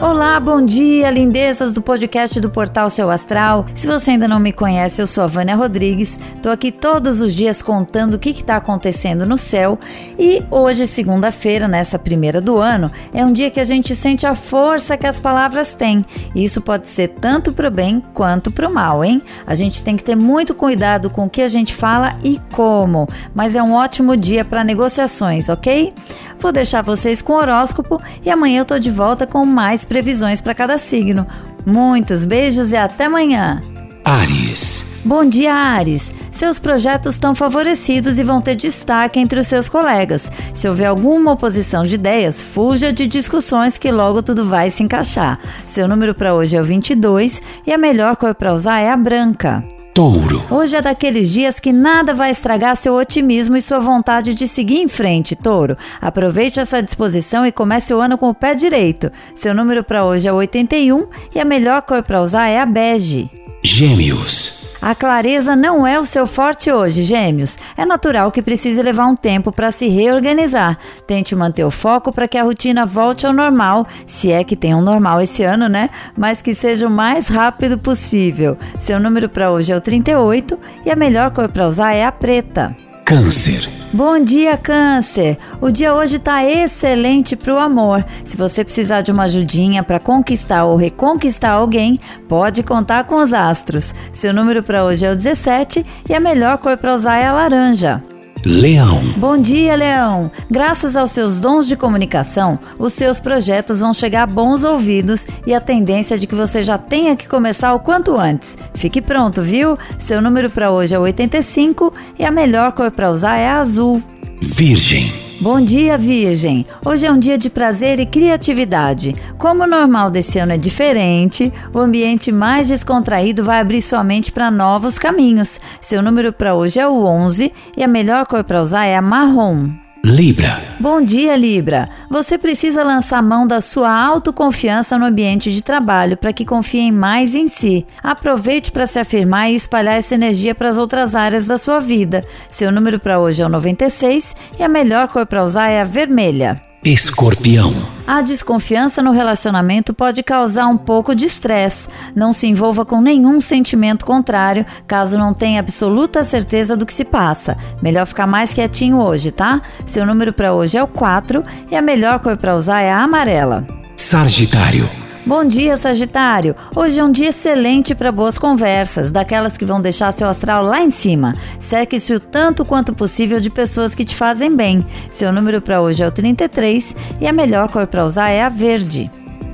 Olá, bom dia, lindezas do podcast do Portal Seu Astral. Se você ainda não me conhece, eu sou a Vânia Rodrigues. Tô aqui todos os dias contando o que está acontecendo no céu. E hoje, segunda-feira, nessa primeira do ano, é um dia que a gente sente a força que as palavras têm. E isso pode ser tanto pro bem quanto pro mal, hein? A gente tem que ter muito cuidado com o que a gente fala e como. Mas é um ótimo dia para negociações, ok? Vou deixar vocês com o horóscopo e amanhã eu tô de volta com mais previsões para cada signo. Muitos beijos e até amanhã. Ares. Bom dia, Ares. Seus projetos estão favorecidos e vão ter destaque entre os seus colegas. Se houver alguma oposição de ideias, fuja de discussões que logo tudo vai se encaixar. Seu número para hoje é o 22 e a melhor cor para usar é a branca. Touro. Hoje é daqueles dias que nada vai estragar seu otimismo e sua vontade de seguir em frente, Touro. Aproveite essa disposição e comece o ano com o pé direito. Seu número para hoje é 81 e a melhor cor para usar é a bege. Gêmeos. A clareza não é o seu forte hoje, Gêmeos. É natural que precise levar um tempo para se reorganizar. Tente manter o foco para que a rotina volte ao normal, se é que tem um normal esse ano, né? Mas que seja o mais rápido possível. Seu número para hoje é o 38 e a melhor cor para usar é a preta. Câncer. Bom dia, Câncer! O dia hoje está excelente para o amor. Se você precisar de uma ajudinha para conquistar ou reconquistar alguém, pode contar com os astros. Seu número para hoje é o 17 e a melhor cor para usar é a laranja. Leão. Bom dia, Leão! Graças aos seus dons de comunicação, os seus projetos vão chegar a bons ouvidos e a tendência é de que você já tenha que começar o quanto antes. Fique pronto, viu? Seu número para hoje é 85 e a melhor cor para usar é a azul. Virgem. Bom dia, Virgem! Hoje é um dia de prazer e criatividade. Como o normal desse ano é diferente, o ambiente mais descontraído vai abrir sua mente para novos caminhos. Seu número para hoje é o 11 e a melhor cor para usar é a marrom. Libra. Bom dia, Libra! Você precisa lançar mão da sua autoconfiança no ambiente de trabalho para que confiem mais em si. Aproveite para se afirmar e espalhar essa energia para as outras áreas da sua vida. Seu número para hoje é o 96 e a melhor cor para usar é a vermelha. Escorpião. A desconfiança no relacionamento pode causar um pouco de estresse. Não se envolva com nenhum sentimento contrário, caso não tenha absoluta certeza do que se passa. Melhor ficar mais quietinho hoje, tá? Seu número para hoje é o 4 e a melhor cor para usar é a amarela. Sagitário. Bom dia, Sagitário! Hoje é um dia excelente para boas conversas, daquelas que vão deixar seu astral lá em cima. Cerque-se o tanto quanto possível de pessoas que te fazem bem. Seu número para hoje é o 33 e a melhor cor para usar é a verde.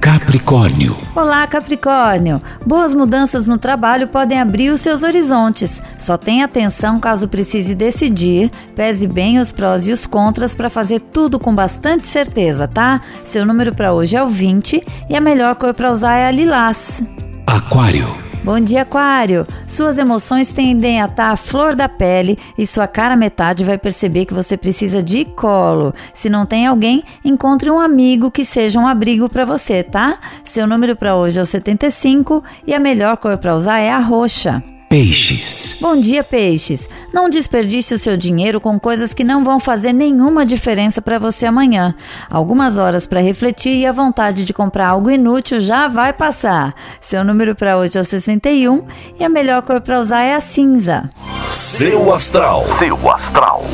Capricórnio. Olá, Capricórnio! Boas mudanças no trabalho podem abrir os seus horizontes. Só tenha atenção caso precise decidir. Pese bem os prós e os contras para fazer tudo com bastante certeza, tá? Seu número para hoje é o 20 e a melhor cor para usar é a lilás. Aquário. Bom dia, Aquário! Suas emoções tendem a estar à flor da pele e sua cara metade vai perceber que você precisa de colo. Se não tem alguém, encontre um amigo que seja um abrigo para você, tá? Seu número para hoje é o 75 e a melhor cor para usar é a roxa. Peixes. Bom dia, peixes. Não desperdice o seu dinheiro com coisas que não vão fazer nenhuma diferença para você amanhã. Algumas horas para refletir e a vontade de comprar algo inútil já vai passar. Seu número para hoje é o 61 e a melhor cor para usar é a cinza. Seu astral. Seu astral.